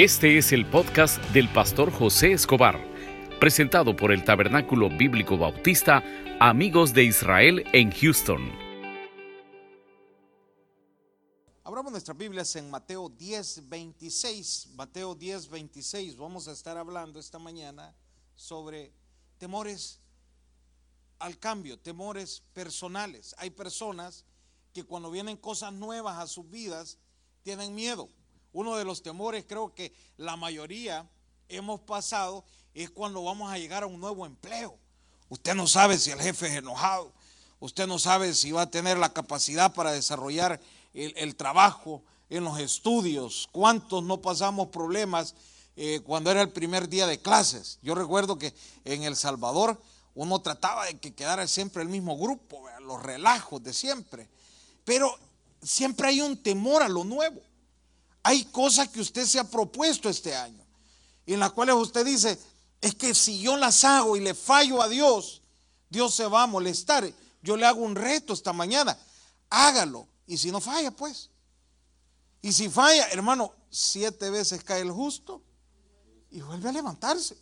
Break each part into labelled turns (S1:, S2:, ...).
S1: Este es el podcast del pastor José Escobar, presentado por el Tabernáculo Bíblico Bautista Amigos de Israel en Houston.
S2: Abramos nuestras Biblias en Mateo 10, 26. Mateo 10, 26. Vamos a estar hablando esta mañana sobre temores al cambio, temores personales. Hay personas que cuando vienen cosas nuevas a sus vidas tienen miedo. Uno de los temores creo que la mayoría hemos pasado es cuando vamos a llegar a un nuevo empleo. Usted no sabe si el jefe es enojado, usted no sabe si va a tener la capacidad para desarrollar el, trabajo en los estudios, cuántos no pasamos problemas eh, cuando era el primer día de clases. Yo recuerdo que en El Salvador uno trataba de que quedara siempre el mismo grupo, los relajos de siempre, pero siempre hay un temor a lo nuevo. Hay cosas que usted se ha propuesto este año, en las cuales usted dice, es que si yo las hago y le fallo a Dios, Dios se va a molestar. Yo le hago un reto esta mañana, hágalo. Y si no falla, pues. Y si falla, hermano, siete veces cae el justo y vuelve a levantarse.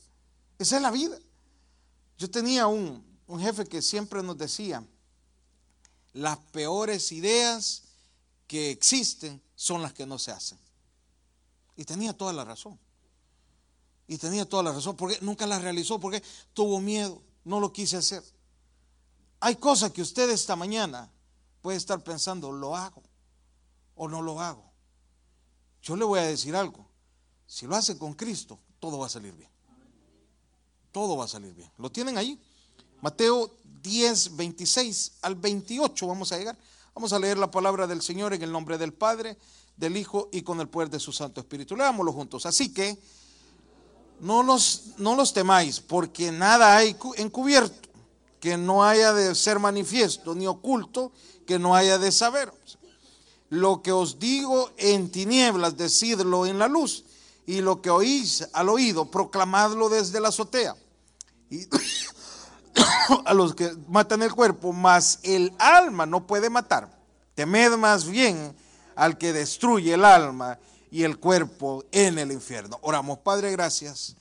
S2: Esa es la vida. Yo tenía un, un jefe que siempre nos decía, las peores ideas que existen son las que no se hacen. Y tenía toda la razón. Y tenía toda la razón, porque nunca la realizó, porque tuvo miedo, no lo quise hacer. Hay cosas que usted esta mañana puede estar pensando, ¿lo hago o no lo hago? Yo le voy a decir algo, si lo hace con Cristo, todo va a salir bien. Todo va a salir bien. ¿Lo tienen ahí? Mateo 10, 26 al 28 vamos a llegar. Vamos a leer la palabra del Señor en el nombre del Padre, del Hijo y con el poder de su Santo Espíritu. Leámoslo juntos. Así que no los, no los temáis, porque nada hay encubierto que no haya de ser manifiesto, ni oculto que no haya de saber. Lo que os digo en tinieblas, decidlo en la luz, y lo que oís al oído, proclamadlo desde la azotea. Y a los que matan el cuerpo, mas el alma no puede matar. Temed más bien al que destruye el alma y el cuerpo en el infierno. Oramos, Padre, gracias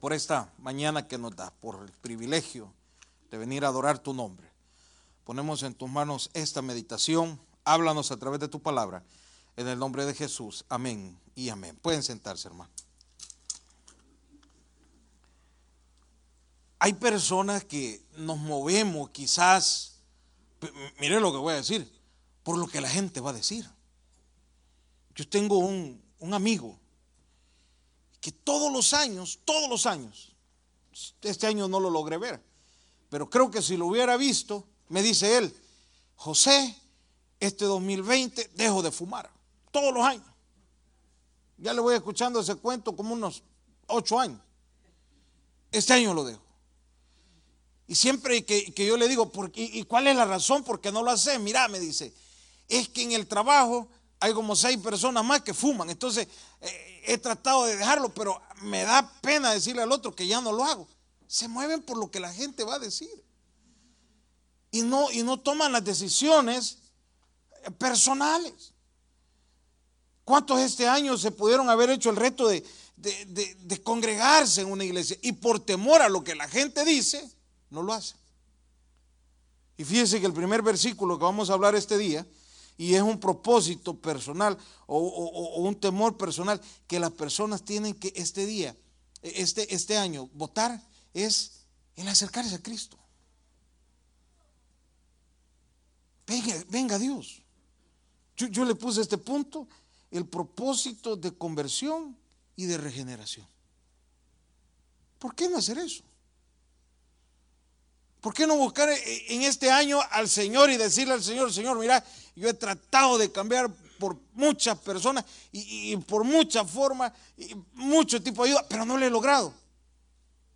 S2: por esta mañana que nos da, por el privilegio de venir a adorar tu nombre. Ponemos en tus manos esta meditación. Háblanos a través de tu palabra. En el nombre de Jesús. Amén y amén. Pueden sentarse, hermano. Hay personas que nos movemos quizás, mire lo que voy a decir, por lo que la gente va a decir. Yo tengo un, amigo que todos los años, todos los años, este año no lo logré ver, pero creo que si lo hubiera visto, me dice él, José, este 2020 dejo de fumar, todos los años. Ya le voy escuchando ese cuento como unos ocho años. Este año lo dejo. Y siempre que, yo le digo, ¿y cuál es la razón por qué no lo hace? Mira, me dice, es que en el trabajo hay como seis personas más que fuman. Entonces eh, he tratado de dejarlo, pero me da pena decirle al otro que ya no lo hago. Se mueven por lo que la gente va a decir. Y no, y no toman las decisiones eh, personales. ¿Cuántos este año se pudieron haber hecho el reto de, de congregarse en una iglesia? Y por temor a lo que la gente dice, no lo hacen. Y fíjense que el primer versículo que vamos a hablar este día y es un propósito personal o, un temor personal que las personas tienen que este día, este, este año, votar es el acercarse a Cristo. Venga, venga Dios. Yo, yo le puse este punto, el propósito de conversión y de regeneración. ¿Por qué no hacer eso? ¿Por qué no buscar en este año al Señor y decirle al Señor, Señor, mira, yo he tratado de cambiar por muchas personas y, por muchas formas, y mucho tipo de ayuda, pero no lo he logrado?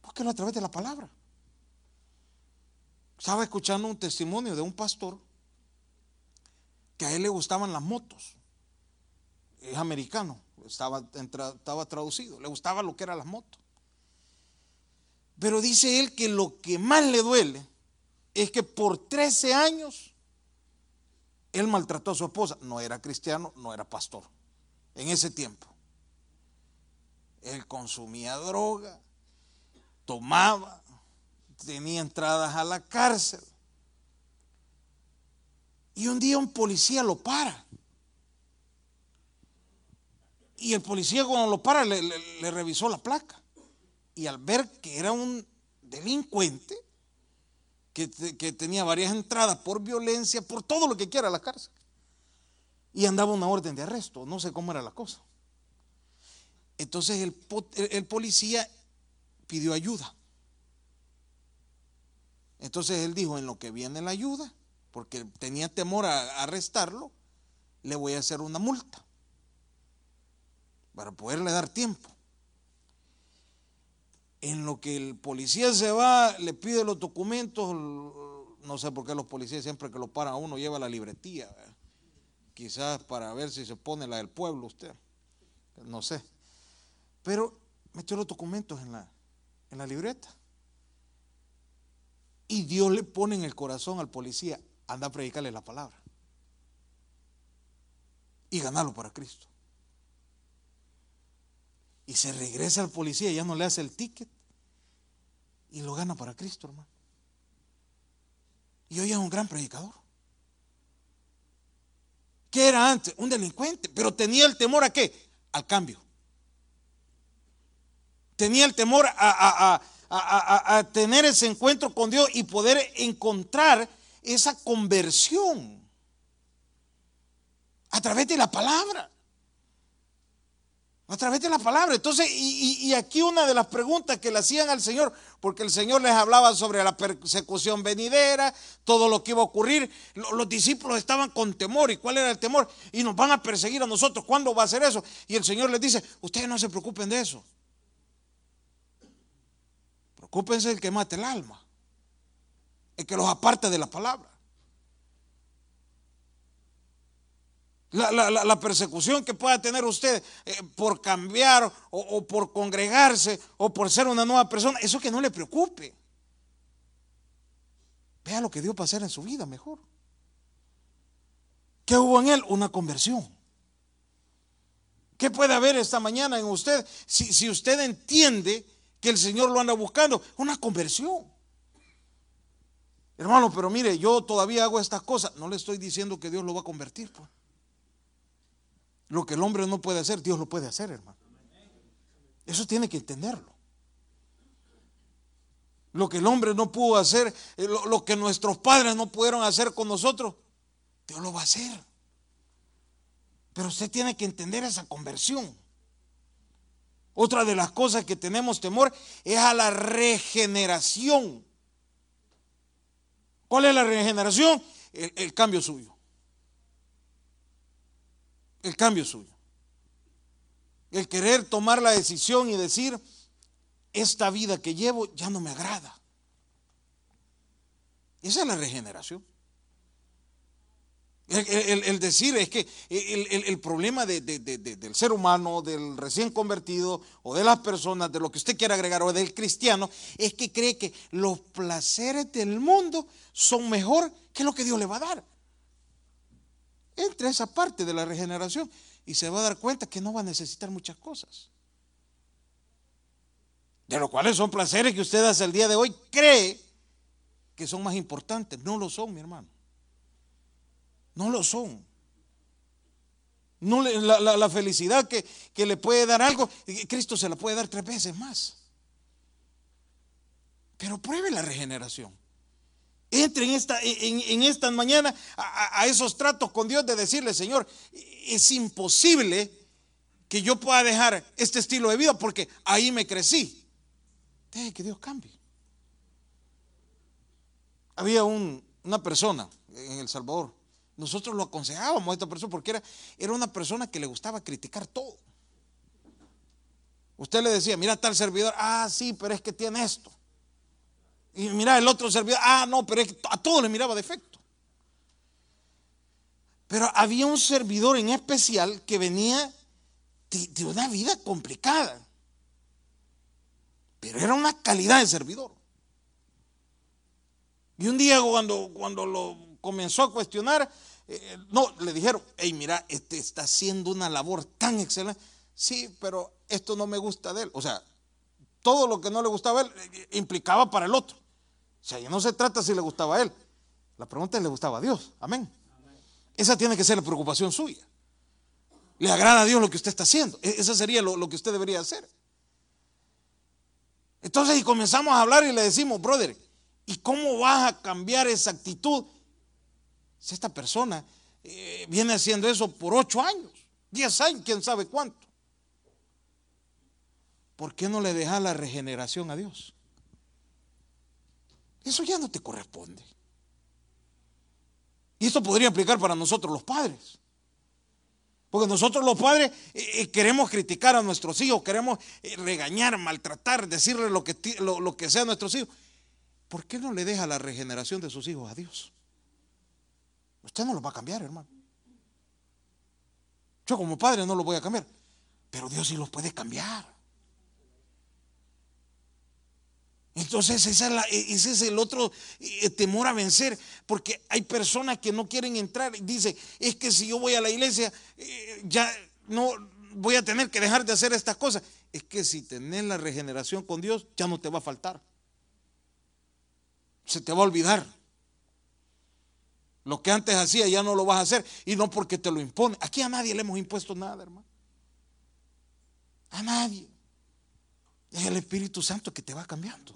S2: Búsquelo a través de la palabra. Estaba escuchando un testimonio de un pastor que a él le gustaban las motos. Es americano, estaba, estaba traducido, le gustaba lo que eran las motos. Pero dice él que lo que más le duele es que por 13 años él maltrató a su esposa. No era cristiano, no era pastor en ese tiempo. Él consumía droga, tomaba, tenía entradas a la cárcel. Y un día un policía lo para. Y el policía cuando lo para le, revisó la placa. Y al ver que era un delincuente, que, que, tenía varias entradas por violencia, por todo lo que quiera a la cárcel. Y andaba una orden de arresto, no sé cómo era la cosa. Entonces el, el policía pidió ayuda. Entonces él dijo, en lo que viene la ayuda, porque tenía temor a arrestarlo, le voy a hacer una multa para poderle dar tiempo. En lo que el policía se va, le pide los documentos, no sé por qué los policías siempre que lo paran a uno lleva la libretía, quizás para ver si se pone la del pueblo usted, no sé. Pero metió los documentos en la, en la libreta. Y Dios le pone en el corazón al policía, anda a predicarle la palabra. Y ganarlo para Cristo. Y se regresa al policía, ya no le hace el ticket. Y lo gana para Cristo, hermano. Y hoy es un gran predicador. ¿Qué era antes? Un delincuente, pero tenía el temor a qué? Al cambio. Tenía el temor a, a, tener ese encuentro con Dios y poder encontrar esa conversión a través de la palabra. A través de la palabra. Entonces, y, aquí una de las preguntas que le hacían al Señor, porque el Señor les hablaba sobre la persecución venidera, todo lo que iba a ocurrir. Los, discípulos estaban con temor. ¿Y cuál era el temor? Y nos van a perseguir a nosotros. ¿Cuándo va a ser eso? Y el Señor les dice, ustedes no se preocupen de eso. Preocúpense el que mate el alma, el que los aparte de la palabra. La, persecución que pueda tener usted eh, por cambiar o, por congregarse o por ser una nueva persona, eso que no le preocupe. Vea lo que Dios va a hacer en su vida mejor. ¿Qué hubo en él? Una conversión. ¿Qué puede haber esta mañana en usted si, si usted entiende que el Señor lo anda buscando, una conversión. Hermano, pero mire, yo todavía hago estas cosas. No le estoy diciendo que Dios lo va a convertir. Pues. Lo que el hombre no puede hacer, Dios lo puede hacer, hermano. Eso tiene que entenderlo. Lo que el hombre no pudo hacer, eh, lo, lo que nuestros padres no pudieron hacer con nosotros, Dios lo va a hacer. Pero usted tiene que entender esa conversión. Otra de las cosas que tenemos temor es a la regeneración. ¿Cuál es la regeneración? El, cambio suyo. El cambio suyo. El querer tomar la decisión y decir, esta vida que llevo ya no me agrada. Esa es la regeneración. El, decir es que el, problema del ser humano, del recién convertido o de las personas, de lo que usted quiera agregar o del cristiano, es que cree que los placeres del mundo son mejor que lo que Dios le va a dar. Entre esa parte de la regeneración y se va a dar cuenta que no va a necesitar muchas cosas. De lo cuales son placeres que usted hasta el día de hoy cree que son más importantes. No lo son, mi hermano. No lo son. No la, felicidad que, le puede dar algo, Cristo se la puede dar tres veces más. Pero pruebe la regeneración. Entre en esta, en, esta mañana a, esos tratos con Dios de decirle, Señor, es imposible que yo pueda dejar este estilo de vida porque ahí me crecí. Deje que Dios cambie. Había una persona en El Salvador nosotros lo aconsejábamos a esta persona porque era, era una persona que le gustaba criticar todo. Usted le decía, mira tal servidor, ah, sí, pero es que tiene esto. Y mira el otro servidor, ah, no, pero a todos le miraba defecto. Pero había un servidor en especial que venía de, una vida complicada. Pero era una calidad de servidor. Y un día cuando, cuando lo comenzó a cuestionar, eh, no, le dijeron, hey, mira, este está haciendo una labor tan excelente. Sí, pero esto no me gusta de él. O sea, todo lo que no le gustaba a él eh, implicaba para el otro. O sea, ya no se trata si le gustaba a él. La pregunta es, ¿le gustaba a Dios? Amén. Esa tiene que ser la preocupación suya. ¿Le agrada a Dios lo que usted está haciendo? E-, Eso sería lo, que usted debería hacer. Entonces, y comenzamos a hablar y le decimos, brother, ¿y cómo vas a cambiar esa actitud si esta persona eh, viene haciendo eso por ocho años, diez años, quién sabe cuánto? ¿Por qué no le dejas la regeneración a Dios? Eso ya no te corresponde. Y esto podría aplicar para nosotros los padres. Porque nosotros los padres eh, eh, queremos criticar a nuestros hijos, queremos eh, regañar, maltratar, decirle lo que, lo, que sea a nuestros hijos. ¿Por qué no le deja la regeneración de sus hijos a Dios? Usted no lo va a cambiar, hermano. Yo como padre no lo voy a cambiar, pero Dios sí los puede cambiar. Entonces es ese es el otro temor a vencer, porque hay personas que no quieren entrar y dicen, es que si yo voy a la iglesia, ya no voy a tener que dejar de hacer estas cosas. Es que si tenés la regeneración con Dios, ya no te va a faltar. Se te va a olvidar. Lo que antes hacía ya no lo vas a hacer y no porque te lo impone. Aquí a nadie le hemos impuesto nada, hermano. A nadie. Es el Espíritu Santo que te va cambiando.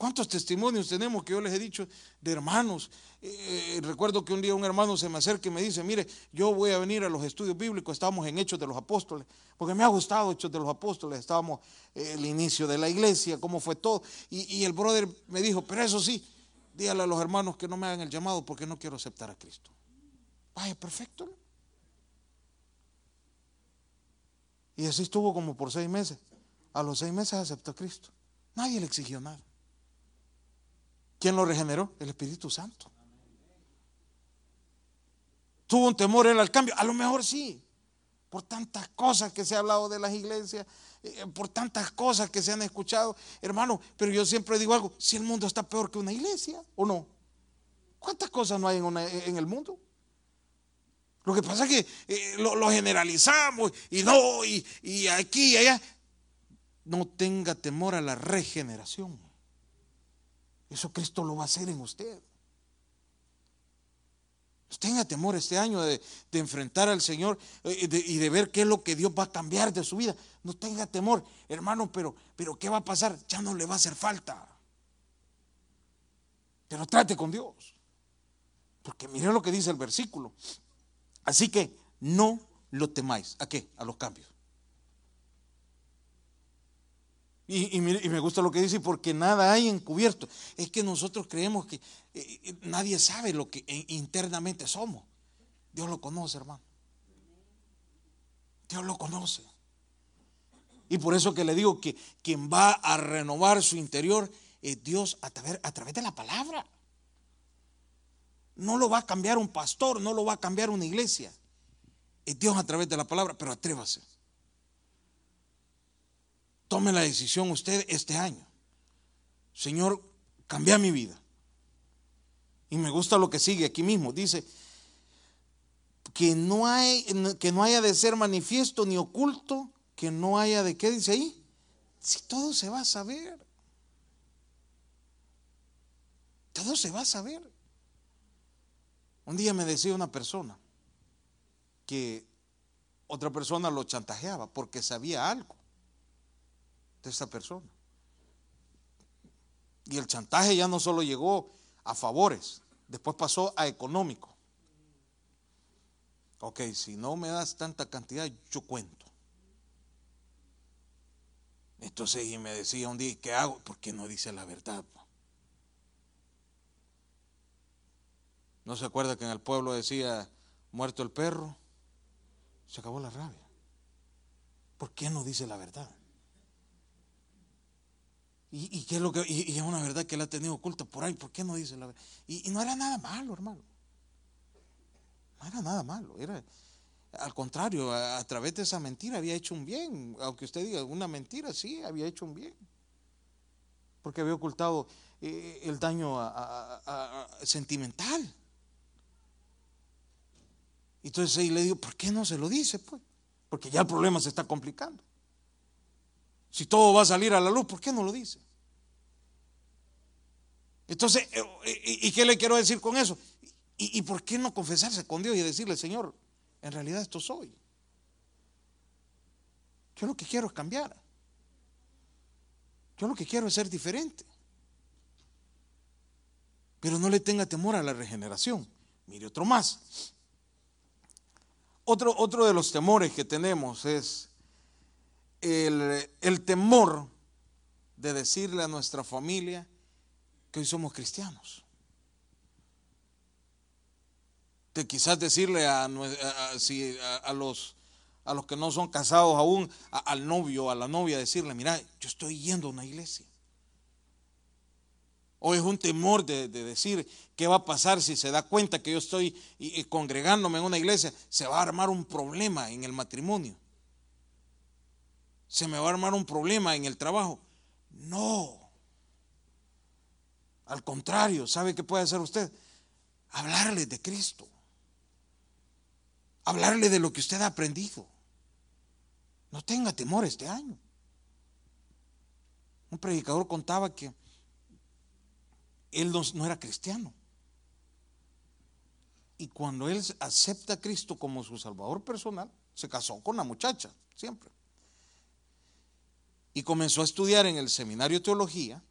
S2: ¿Cuántos testimonios tenemos que yo les he dicho de hermanos? Eh, recuerdo que un día un hermano se me acerca y me dice, mire, yo voy a venir a los estudios bíblicos, estábamos en Hechos de los Apóstoles, porque me ha gustado Hechos de los Apóstoles, estábamos eh, el inicio de la iglesia, cómo fue todo. Y, el brother me dijo, pero eso sí, dígale a los hermanos que no me hagan el llamado porque no quiero aceptar a Cristo. Vaya, perfecto. ¿no? Y así estuvo como por seis meses. A los seis meses aceptó a Cristo. Nadie le exigió nada. ¿Quién lo regeneró? El Espíritu Santo. ¿Tuvo un temor él al cambio? A lo mejor sí. Por tantas cosas que se ha hablado de las iglesias, eh, por tantas cosas que se han escuchado, hermano. Pero yo siempre digo algo: si el mundo está peor que una iglesia, ¿o no? ¿Cuántas cosas no hay en, el mundo? Lo que pasa es que eh, lo, generalizamos y no, y, y aquí y allá. No tenga temor a la regeneración. Eso Cristo lo va a hacer en usted. Tenga temor este año de, enfrentar al Señor eh, de, y de ver qué es lo que Dios va a cambiar de su vida. No tenga temor, hermano, pero, pero ¿qué va a pasar? Ya no le va a hacer falta. Pero trate con Dios. Porque mire lo que dice el versículo. Así que no lo temáis. ¿A qué? A los cambios. Y, me gusta lo que dice, porque nada hay encubierto. Es que nosotros creemos que eh, eh, nadie sabe lo que internamente somos. Dios lo conoce, hermano. Dios lo conoce. Y por eso que le digo que quien va a renovar su interior es Dios a través de la palabra. No lo va a cambiar un pastor, no lo va a cambiar una iglesia. Es Dios a través de la palabra, pero atrévase. Tome la decisión usted este año. Señor, cambia mi vida. Y me gusta lo que sigue aquí mismo. Dice que no, hay, que no haya de ser manifiesto ni oculto, que no haya de qué dice ahí. Si todo se va a saber. Todo se va a saber. Un día me decía una persona que otra persona lo chantajeaba porque sabía algo de esa persona. Y el chantaje ya no solo llegó a favores, después pasó a económico. Ok, si no me das tanta cantidad, yo cuento. Entonces, y me decía un día, ¿qué hago? Porque no dice la verdad. ¿No se acuerda que en el pueblo decía, muerto el perro? Se acabó la rabia. ¿Por qué no dice la verdad? ¿Y, qué es lo que, y, es una verdad que él ha tenido oculta por ahí? ¿Por qué no dice la verdad? Y, no era nada malo, hermano. No era nada malo. Era, al contrario, a, través de esa mentira había hecho un bien. Aunque usted diga una mentira, sí, había hecho un bien. Porque había ocultado eh, el daño sentimental. Entonces ahí le digo, ¿por qué no se lo dice? Pues Porque ya el problema se está complicando. Si todo va a salir a la luz, ¿por qué no lo dice? Entonces, eh, ¿y qué le quiero decir con eso? ¿Y, por qué no confesarse con Dios y decirle, Señor, en realidad esto soy? Yo lo que quiero es cambiar. Yo lo que quiero es ser diferente. Pero no le tenga temor a la regeneración. Mire otro más. Otro, otro de los temores que tenemos es el, el temor de decirle a nuestra familia que hoy somos cristianos. De quizás decirle a, a, los, a los que no son casados aún, al novio, a la novia, decirle, mira, yo estoy yendo a una iglesia. O es un temor de, decir qué va a pasar si se da cuenta que yo estoy congregándome en una iglesia. Se va a armar un problema en el matrimonio. Se me va a armar un problema en el trabajo. No. Al contrario, ¿sabe qué puede hacer usted? Hablarle de Cristo. Hablarle de lo que usted ha aprendido. No tenga temor este año. Un predicador contaba que él no, era cristiano. Y cuando él acepta a Cristo como su Salvador personal, se casó con la muchacha, siempre. Y comenzó a estudiar en el seminario de teología.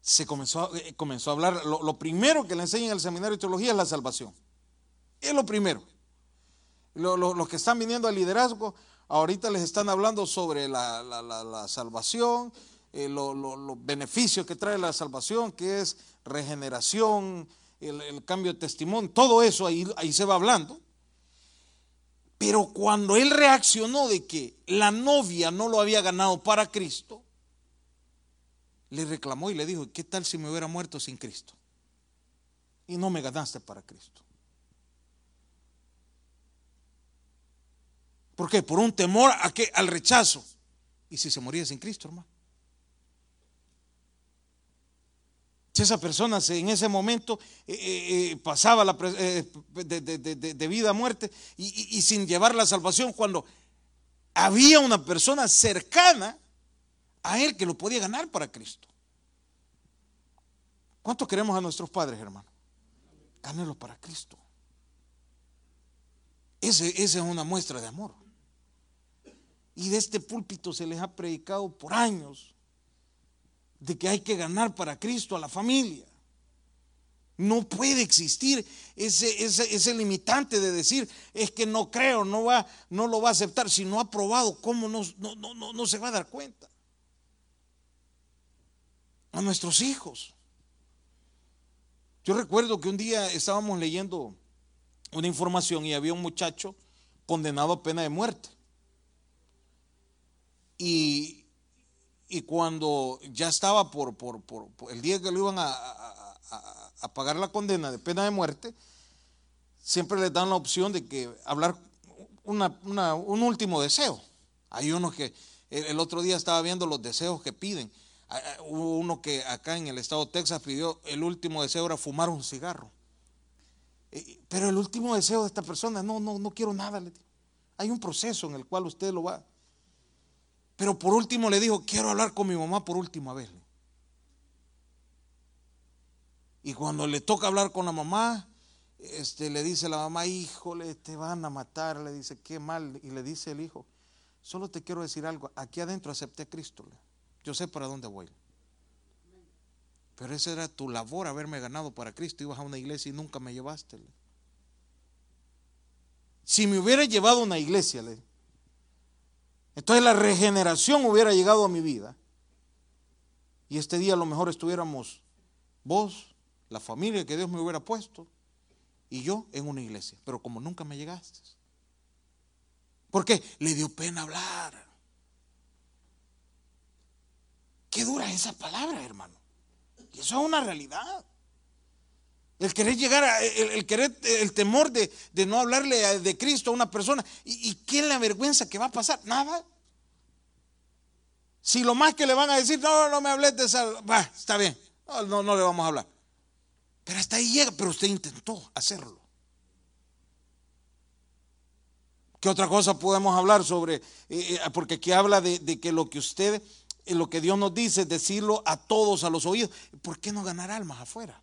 S2: Se comenzó, eh, comenzó a hablar, lo, primero que le enseñan en el seminario de teología es la salvación. Es lo primero. los que están viniendo al liderazgo, ahorita les están hablando sobre la salvación, eh, los beneficios que trae la salvación, que es regeneración, el, cambio de testimonio, todo eso ahí, ahí se va hablando. Pero cuando él reaccionó de que la novia no lo había ganado para Cristo, le reclamó y le dijo, ¿qué tal si me hubiera muerto sin Cristo? Y no me ganaste para Cristo. ¿Por qué? Por un temor a que, al rechazo. ¿Y si se moría sin Cristo, hermano? Si esa persona en ese momento eh, eh, eh, pasaba la, de, vida a muerte y, y sin llevar la salvación cuando había una persona cercana a él que lo podía ganar para Cristo. ¿Cuánto queremos a nuestros padres, hermano? Gánenlo para Cristo. Ese, esa es una muestra de amor. Y de este púlpito se les ha predicado por años de que hay que ganar para Cristo a la familia. No puede existir ese, ese, limitante de decir, es que no creo, no, va, no lo va a aceptar. Si no ha probado, ¿cómo no, no, no, no se va a dar cuenta? A nuestros hijos. Yo recuerdo que un día estábamos leyendo una información y había un muchacho condenado a pena de muerte. Y, y cuando ya estaba por, por, el día que lo iban a, pagar la condena de pena de muerte, siempre le dan la opción de que hablar un último deseo. Hay unos que el, otro día estaba viendo los deseos que piden. Hubo uno que acá en el estado de Texas pidió, el último deseo era fumar un cigarro. Pero el último deseo de esta persona, no, no, no quiero nada. Hay un proceso en el cual usted lo va, pero por último le dijo, quiero hablar con mi mamá por última vez. Y cuando le toca hablar con la mamá, este, le dice la mamá, híjole, te van a matar. Le dice, qué mal. Y le dice el hijo, solo te quiero decir algo, aquí adentro acepté a Cristo. Yo sé para dónde voy. Pero esa era tu labor, haberme ganado para Cristo. Ibas a una iglesia y nunca me llevaste. Si me hubiera llevado a una iglesia, le entonces la regeneración hubiera llegado a mi vida. Y este día a lo mejor estuviéramos vos, la familia que Dios me hubiera puesto, y yo en una iglesia. Pero como nunca me llegaste. ¿Por qué? Le dio pena hablar. Qué dura esa palabra, hermano. Y eso es una realidad. El querer llegar a, el, el temor de, no hablarle de Cristo a una persona. ¿Y, qué es la vergüenza que va a pasar? Nada. Si lo más que le van a decir, no, no me hables de esa, va, está bien, no, no, le vamos a hablar. Pero hasta ahí llega, pero usted intentó hacerlo. ¿Qué otra cosa podemos hablar sobre? Eh, eh, porque aquí habla de, de, que lo que usted, eh, lo que Dios nos dice, decirlo a todos, a los oídos. ¿Por qué no ganar almas afuera?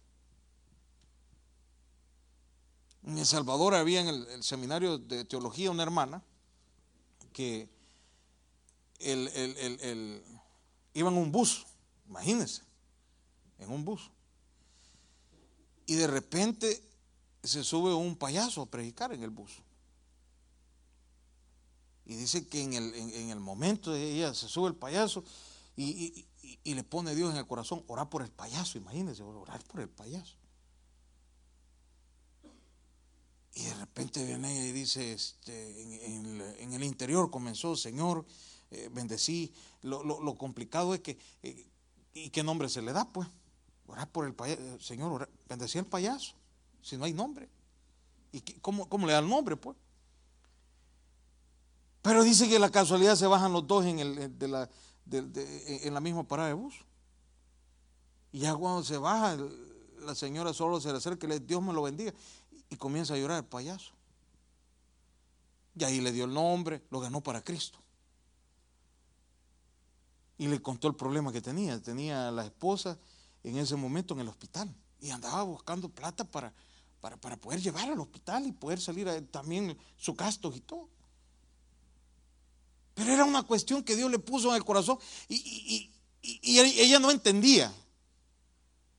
S2: En El Salvador había en el, seminario de teología una hermana que el, el, iba en un bus, imagínense, en un bus. Y de repente se sube un payaso a predicar en el bus. Y dice que en el, en, el momento de ella se sube el payaso y, le pone Dios en el corazón, orar por el payaso, imagínense, orar por el payaso. Y de repente viene ella y dice, este, en, el, interior comenzó, Señor, eh, bendecí. Lo, complicado es que, eh, ¿y qué nombre se le da? Pues, orar por el payaso, eh, Señor, bendecí al payaso, si no hay nombre. ¿Y cómo, cómo, le da el nombre? Pues. Pero dice que la casualidad se bajan los dos en, el, de la, en la misma parada de bus. Y ya cuando se baja, la señora solo se le acerca y le dice, Dios me lo bendiga y comienza a llorar el payaso. Y ahí le dio el nombre, lo ganó para Cristo. Y le contó el problema que tenía. Tenía a la esposa en ese momento en el hospital y andaba buscando plata para, para, poder llevar al hospital y poder salir también su gastos y todo. Pero era una cuestión que Dios le puso en el corazón y, ella no entendía.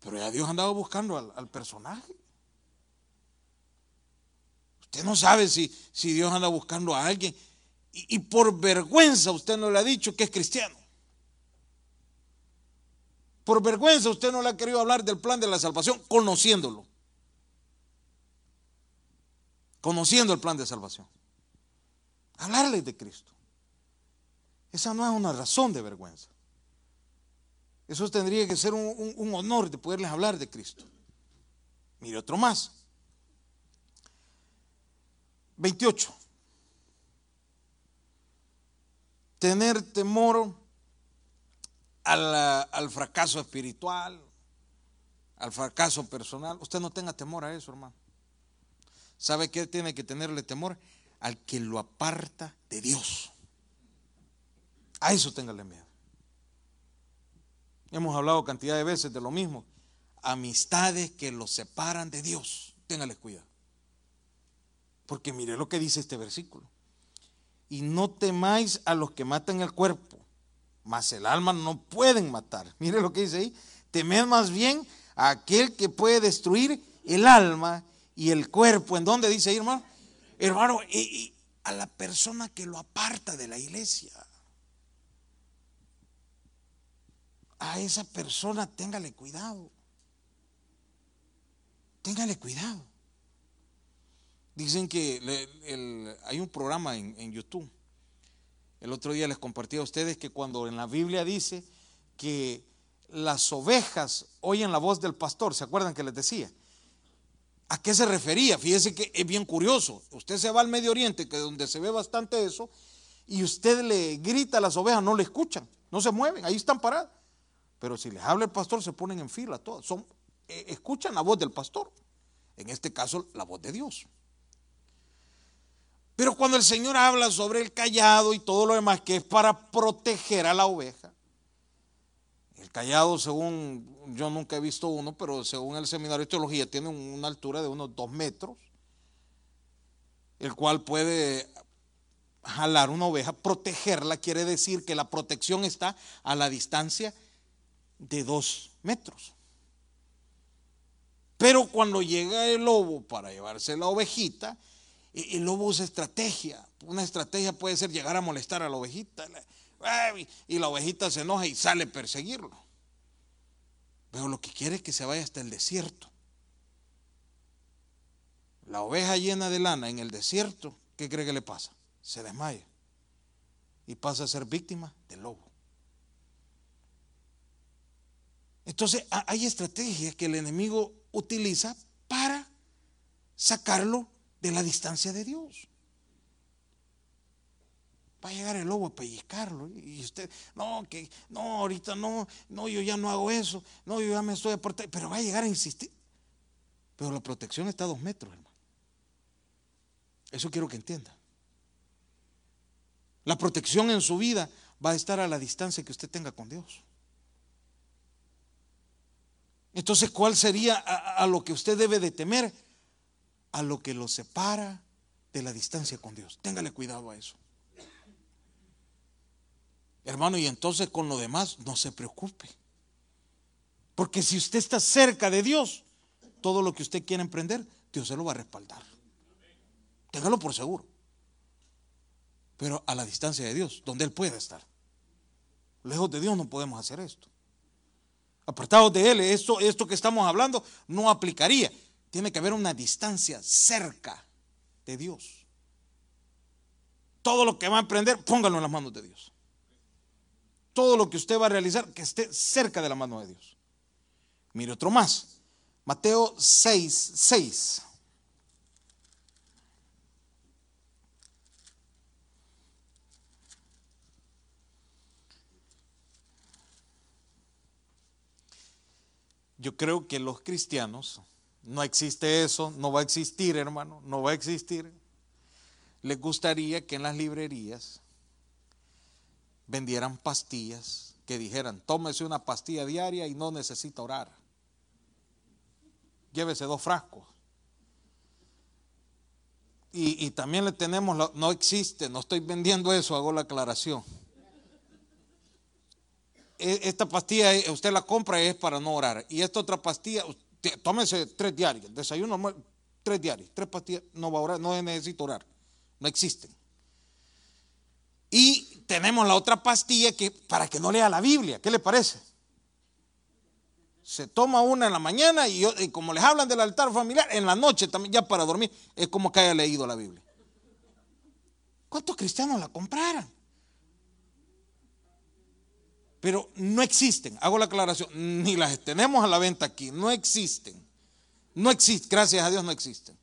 S2: Pero ya Dios andaba buscando al personaje. Usted no sabe si, si Dios anda buscando a alguien y, por vergüenza usted no le ha dicho que es cristiano. Por vergüenza usted no le ha querido hablar del plan de la salvación conociéndolo. Conociendo el plan de salvación. Hablarle de Cristo. Esa no es una razón de vergüenza. Eso tendría que ser un, un honor de poderles hablar de Cristo. Mire otro más. 28. Tener temor al, fracaso espiritual, al fracaso personal. Usted no tenga temor a eso, hermano. ¿Sabe qué tiene que tenerle temor? Al que lo aparta de Dios. A eso téngale miedo. Hemos hablado cantidad de veces de lo mismo. Amistades que lo separan de Dios. Téngale cuidado. Porque mire lo que dice este versículo. Y no temáis a los que matan el cuerpo, mas el alma no pueden matar. Mire lo que dice ahí. Temed más bien a aquel que puede destruir el alma y el cuerpo. ¿En dónde dice ahí, hermano? Hermano, y, a la persona que lo aparta de la iglesia. A esa persona téngale cuidado. Téngale cuidado. Dicen que hay un programa en, YouTube. El otro día les compartí a ustedes que cuando en la Biblia dice que las ovejas oyen la voz del pastor, ¿se acuerdan que les decía? ¿A qué se refería? Fíjese que es bien curioso. Usted se va al Medio Oriente, que es donde se ve bastante eso, y usted le grita a las ovejas, no le escuchan, no se mueven, ahí están paradas. Pero si les habla el pastor, se ponen en fila todas. Son, eh, escuchan la voz del pastor. En este caso, la voz de Dios. Pero cuando el Señor habla sobre el callado y todo lo demás, que es para proteger a la oveja, el callado, según yo nunca he visto uno, pero según el seminario de teología, tiene una altura de unos dos metros, el cual puede jalar una oveja, protegerla, quiere decir que la protección está a la distancia de dos metros. Pero cuando llega el lobo para llevarse la ovejita, el lobo usa estrategia. Una estrategia puede ser llegar a molestar a la ovejita. Y la ovejita se enoja y sale a perseguirlo. Pero lo que quiere es que se vaya hasta el desierto. La oveja llena de lana en el desierto, ¿qué cree que le pasa? Se desmaya. Y pasa a ser víctima del lobo. Entonces hay estrategias que el enemigo utiliza para sacarlo de la distancia de Dios. Va a llegar el lobo a pellizcarlo y usted, no, que no, ahorita no, no, yo ya no hago eso, no, yo ya me estoy aportando, pero va a llegar a insistir. Pero la protección está a dos metros, hermano. Eso quiero que entienda. La protección en su vida va a estar a la distancia que usted tenga con Dios. Entonces, ¿cuál sería a, lo que usted debe de temer? A lo que lo separa de la distancia con Dios. Téngale cuidado a eso. Hermano, y entonces con lo demás no se preocupe. Porque si usted está cerca de Dios, todo lo que usted quiera emprender, Dios se lo va a respaldar. Téngalo por seguro. Pero a la distancia de Dios, donde Él puede estar. Lejos de Dios no podemos hacer esto. Apartados de Él, esto, esto que estamos hablando no aplicaría. Tiene que haber una distancia cerca de Dios. Todo lo que va a emprender, póngalo en las manos de Dios. Todo lo que usted va a realizar, que esté cerca de la mano de Dios. Mire otro más. Mateo 6, 6. Yo creo que los cristianos, no existe eso, no va a existir, hermano, no va a existir. Les gustaría que en las librerías vendieran pastillas que dijeran, tómese una pastilla diaria y no necesita orar. Llévese dos frascos. Y, también le tenemos, no existe, no estoy vendiendo eso, hago la aclaración. E, esta pastilla eh, usted la compra y es para no orar. Y esta otra pastilla, tómese tres diarios, desayuno tres diarios, tres pastillas, no va a orar, no necesita orar, no existen. Y tenemos la otra pastilla que para que no lea la Biblia, ¿qué le parece? Se toma una en la mañana y, y como les hablan del altar familiar, en la noche también ya para dormir, es como que haya leído la Biblia. ¿Cuántos cristianos la compraran? Pero no existen. Hago la aclaración, ni las tenemos a la venta aquí, no existen. No existen, gracias a Dios no existen.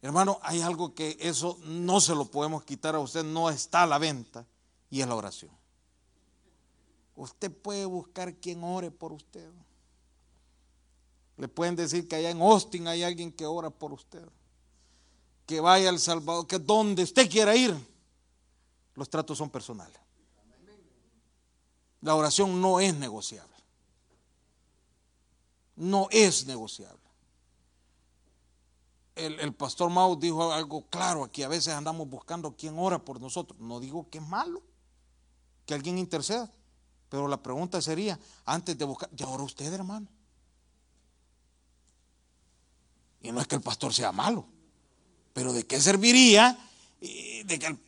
S2: Hermano, hay algo que eso no se lo podemos quitar a usted, no está a la venta, y es la oración. Usted puede buscar quien ore por usted. Le pueden decir que allá en Austin hay alguien que ora por usted. Que vaya al Salvador, que donde usted quiera ir, los tratos son personales. La oración no es negociable. No es negociable. El, pastor Mau dijo algo claro aquí. A veces andamos buscando quién ora por nosotros. No digo que es malo que alguien interceda. Pero la pregunta sería, antes de buscar, ¿ya ora usted, hermano? Y no es que el pastor sea malo. Pero ¿de qué serviría de que el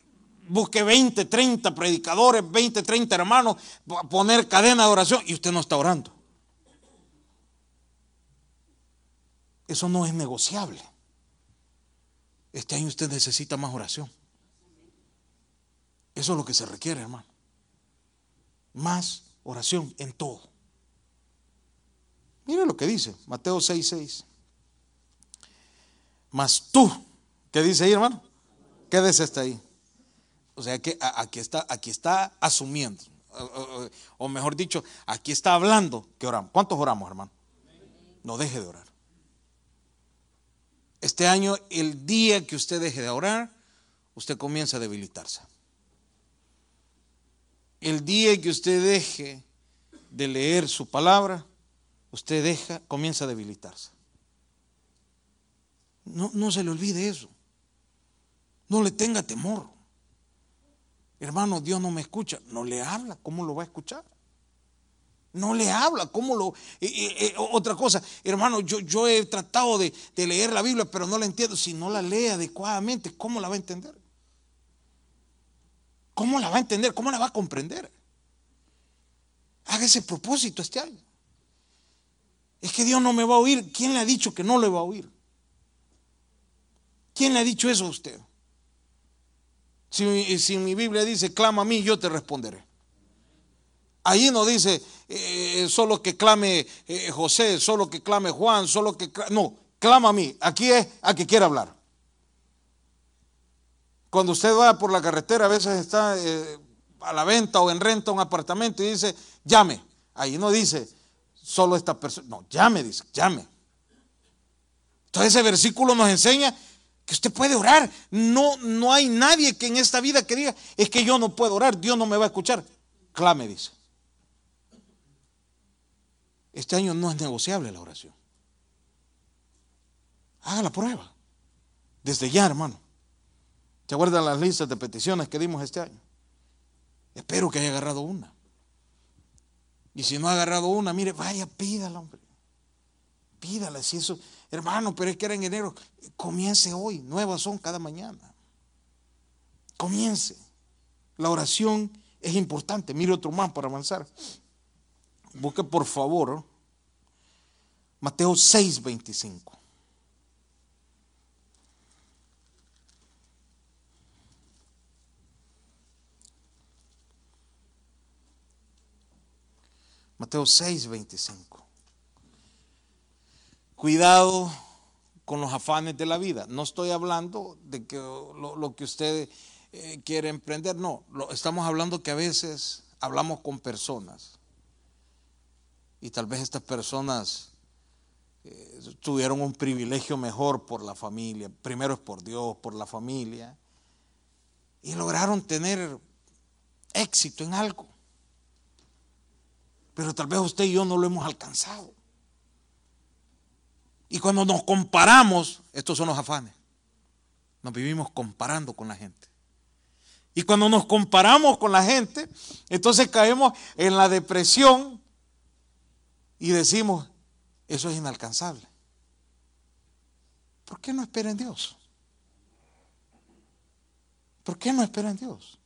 S2: busque 20, 30 predicadores, 20, 30 hermanos, poner cadena de oración y usted no está orando. Eso no es negociable. Este año usted necesita más oración. Eso es lo que se requiere, hermano. Más oración en todo. Mire lo que dice Mateo 6, 6. Mas tú, ¿qué dice ahí, hermano? Quédese hasta ahí. O sea que aquí está, aquí está asumiendo, o, mejor dicho, aquí está hablando que oramos. ¿Cuántos oramos, hermano? No deje de orar. Este año, el día que usted deje de orar, usted comienza a debilitarse. El día que usted deje de leer su palabra, usted deja, comienza a debilitarse. No, no se le olvide eso. No le tenga temor. Hermano, Dios no me escucha. No le habla. ¿Cómo lo va a escuchar? No le habla. ¿Cómo lo.? Eh, eh, eh, otra cosa, hermano, yo, yo he tratado de, de, leer la Biblia, pero no la entiendo. Si no la lee adecuadamente, ¿cómo la va a entender? ¿Cómo la va a entender? ¿Cómo la va a comprender? Haga ese propósito este año. Es que Dios no me va a oír. ¿Quién le ha dicho que no le va a oír? ¿Quién le ha dicho eso a usted? Si, mi Biblia dice, clama a mí, yo te responderé. Ahí no dice eh, solo que clame eh, José, solo que clame Juan, solo que... No, clama a mí. Aquí es a que quiera hablar. Cuando usted va por la carretera, a veces está eh, a la venta o en renta un apartamento y dice, llame. Ahí no dice solo esta persona. No, llame, dice, llame. Entonces ese versículo nos enseña Que usted puede orar. No, no hay nadie que en esta vida que diga, es que yo no puedo orar, Dios no me va a escuchar. Clame, dice. Este año no es negociable la oración. Haga la prueba. Desde ya, hermano. ¿Se acuerdan las listas de peticiones que dimos este año? Espero que haya agarrado una. Y si no ha agarrado una, mire, vaya, pídala, hombre. Pídala, si eso, hermano, pero es que era en enero. Comience hoy, nuevas son cada mañana. Comience. La oración es importante. Mire otro más para avanzar. Busque por favor Mateo 6, 25. Mateo 6, 25. Cuidado con los afanes de la vida. No estoy hablando de que lo, que usted eh, quiere emprender, no. Estamos hablando que a veces hablamos con personas y tal vez estas personas eh, tuvieron un privilegio mejor por la familia. Primero es por Dios, por la familia. Y lograron tener éxito en algo. Pero tal vez usted y yo no lo hemos alcanzado. Y cuando nos comparamos, estos son los afanes. Nos vivimos comparando con la gente. Y cuando nos comparamos con la gente, entonces caemos en la depresión y decimos, eso es inalcanzable. ¿Por qué no espera en Dios? ¿Por qué no espera en Dios?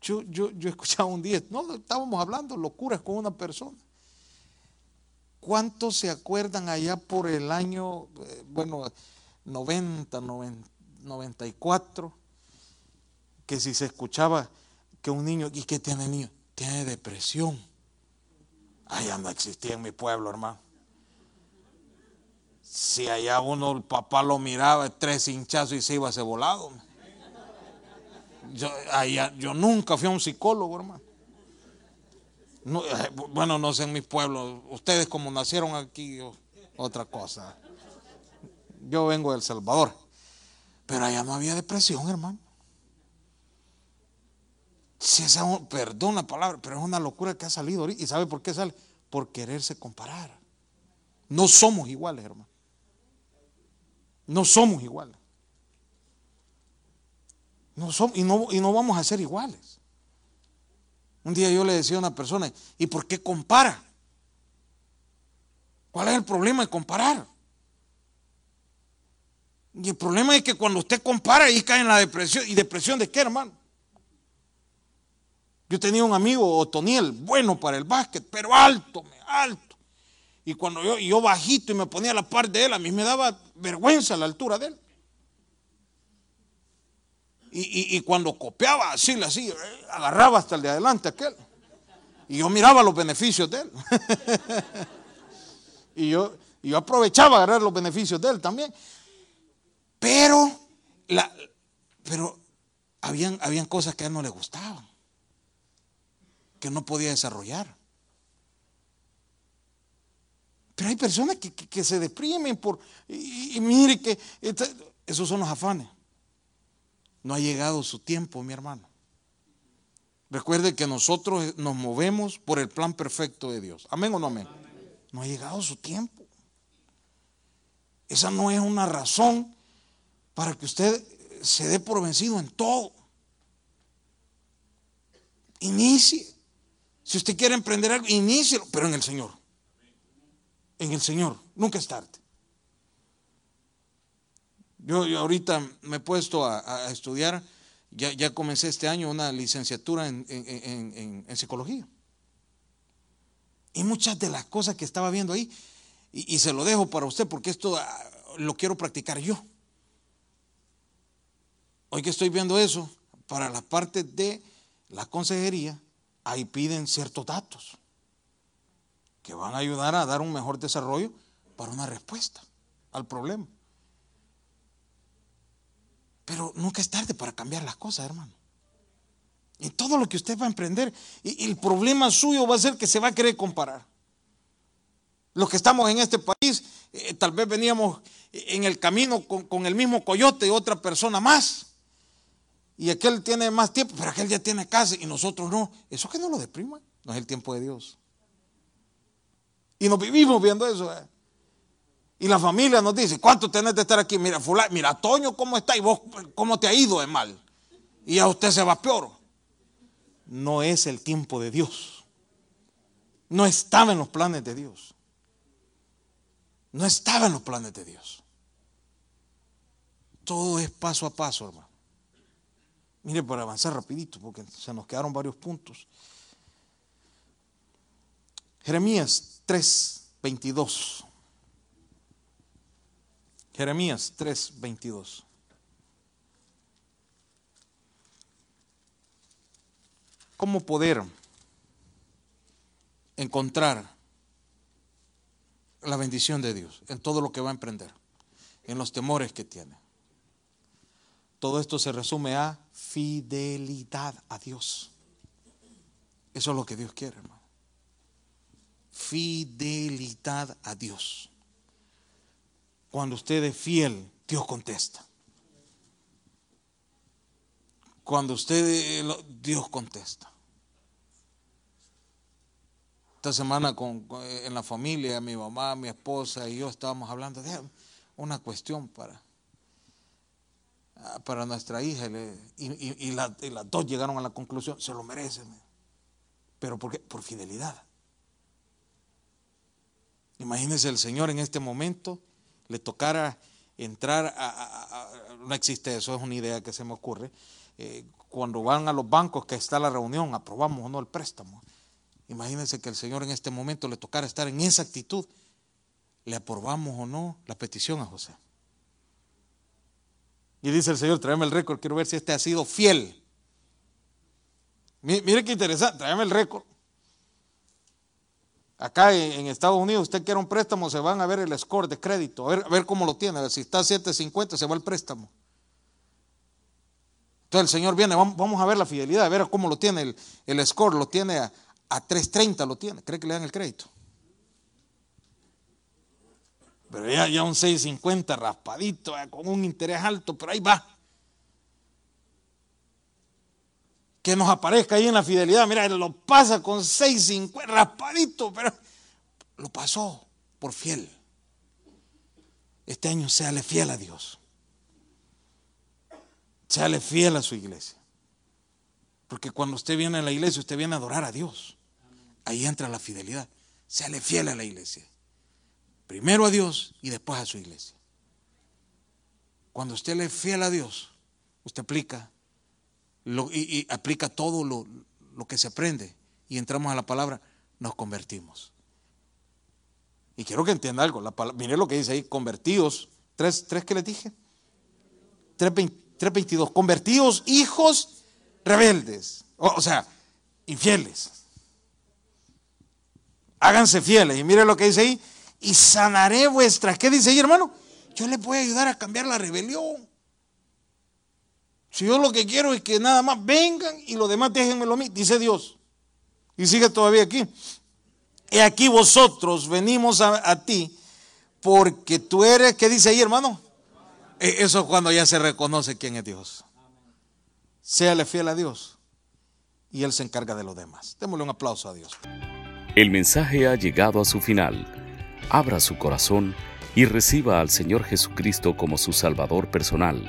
S2: Yo, yo, yo escuchaba un día, no, estábamos hablando locuras con una persona. ¿Cuántos se acuerdan allá por el año, eh, bueno, 90, 94, que si se escuchaba que un niño, ¿y qué tiene el niño? Tiene depresión. Allá no existía en mi pueblo, hermano. Si allá uno, el papá lo miraba, tres hinchazos y se iba a volado. Yo, yo nunca fui a un psicólogo, hermano. Eh, bueno, no sé en mi pueblo. Ustedes como nacieron aquí, otra cosa. Yo vengo de Salvador. Pero allá no había depresión, hermano. Si perdón la palabra, pero es una locura que ha salido ahorita. ¿Y sabe por qué sale? Por quererse comparar. No somos iguales, hermano. No somos iguales. No somos, y, no, y no vamos a ser iguales. Un día yo le decía a una persona, ¿y por qué compara? ¿Cuál es el problema de comparar? Y el problema es que cuando usted compara, ahí cae en la depresión. ¿Y depresión de qué, hermano? Yo tenía un amigo, Otoniel, bueno para el básquet, pero alto, alto. Y cuando yo, yo bajito y me ponía a la par de él, a mí me daba vergüenza la altura de él. Y, cuando copiaba así, así, eh, agarraba hasta el de adelante aquel. Y yo miraba los beneficios de él. y yo, yo aprovechaba agarrar los beneficios de él también. Pero, la, pero habían, habían cosas que a él no le gustaban, que no podía desarrollar. Pero hay personas que, se deprimen por, y, mire que esos son los afanes. No ha llegado su tiempo, mi hermano. Recuerde que nosotros nos movemos por el plan perfecto de Dios. Amén o no amén. No ha llegado su tiempo. Esa no es una razón para que usted se dé por vencido en todo. Inicie. Si usted quiere emprender algo, inicie, pero en el Señor. En el Señor. Nunca es tarde. Yo, ahorita me he puesto a, estudiar, ya, ya, comencé este año una licenciatura en, psicología. Y muchas de las cosas que estaba viendo ahí, y, se lo dejo para usted porque esto ah, lo quiero practicar yo. Hoy que estoy viendo eso, para la parte de la consejería, ahí piden ciertos datos que van a ayudar a dar un mejor desarrollo para una respuesta al problema. Pero nunca es tarde para cambiar las cosas, hermano. En todo lo que usted va a emprender, y, el problema suyo va a ser que se va a querer comparar. Los que estamos en este país, eh, tal vez veníamos en el camino con, el mismo coyote y otra persona más. Y aquel tiene más tiempo, pero aquel ya tiene casa y nosotros no. Eso que no lo deprima, no es el tiempo de Dios. Y nos vivimos viendo eso. ¿eh? Y la familia nos dice, ¿cuánto tenés de estar aquí? Mira, mira, Toño, ¿cómo está? Y vos, ¿cómo te ha ido de mal? Y a usted se va peor. No es el tiempo de Dios. No estaba en los planes de Dios. No estaba en los planes de Dios. Todo es paso a paso, hermano. Mire, para avanzar rapidito, porque se nos quedaron varios puntos. Jeremías 3, 22. Jeremías 3, 22. ¿Cómo poder encontrar la bendición de Dios en todo lo que va a emprender, en los temores que tiene? Todo esto se resume a fidelidad a Dios. Eso es lo que Dios quiere, hermano. Fidelidad a Dios. Cuando usted es fiel, Dios contesta. Cuando usted, Dios contesta. Esta semana en la familia, mi mamá, mi esposa y yo estábamos hablando de una cuestión para, para nuestra hija y, las dos llegaron a la conclusión, se lo merecen. ¿Pero por qué? Por fidelidad. Imagínense el Señor en este momento le tocara entrar a, no existe eso, es una idea que se me ocurre. Eh, cuando van a los bancos que está la reunión, aprobamos o no el préstamo. Imagínense que el Señor en este momento le tocara estar en esa actitud. ¿Le aprobamos o no la petición a José? Y dice el Señor, tráeme el récord, quiero ver si este ha sido fiel. Mire qué interesante, tráeme el récord. Acá en Estados Unidos, usted quiere un préstamo, se van a ver el score de crédito, a ver, cómo lo tiene. A ver, si está a 750, se va el préstamo. Entonces el Señor viene, vamos, a ver la fidelidad, a ver cómo lo tiene el, el score, lo tiene a, a 330, lo tiene. ¿Cree que le dan el crédito? Pero ya, ya un 650 raspadito, eh, con un interés alto, pero ahí va. Que nos aparezca ahí en la fidelidad. Mira, lo pasa con 6.50, raspadito, pero lo pasó por fiel. Este año séale fiel a Dios. Séale fiel a su iglesia. Porque cuando usted viene a la iglesia, usted viene a adorar a Dios. Ahí entra la fidelidad. Séale fiel a la iglesia. Primero a Dios y después a su iglesia. Cuando usted le es fiel a Dios, usted aplica y, aplica todo lo, que se aprende y entramos a la palabra, nos convertimos. Y quiero que entienda algo. La mire lo que dice ahí, convertidos. ¿Tres, tres que les dije? 3.22. Convertidos hijos rebeldes. O, sea, infieles. Háganse fieles. Y mire lo que dice ahí. Y sanaré vuestras. ¿Qué dice ahí, hermano? Yo les voy a ayudar a cambiar la rebelión. Si yo lo que quiero es que nada más vengan y los demás déjenmelo a mí, dice Dios. Y sigue todavía aquí. Y aquí vosotros venimos a, ti porque tú eres, ¿qué dice ahí, hermano? E, eso es cuando ya se reconoce quién es Dios. Séale fiel a Dios y Él se encarga de los demás. Démosle un aplauso a Dios.
S1: El mensaje ha llegado a su final. Abra su corazón y reciba al Señor Jesucristo como su Salvador personal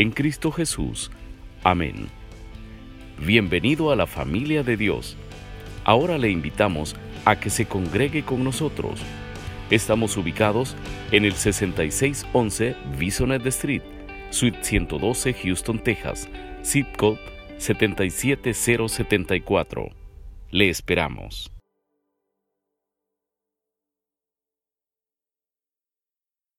S1: en Cristo Jesús. Amén. Bienvenido a la familia de Dios. Ahora le invitamos a que se congregue con nosotros. Estamos ubicados en el 6611 Bisonet Street, Suite 112, Houston, Texas, zip code 77074. Le esperamos.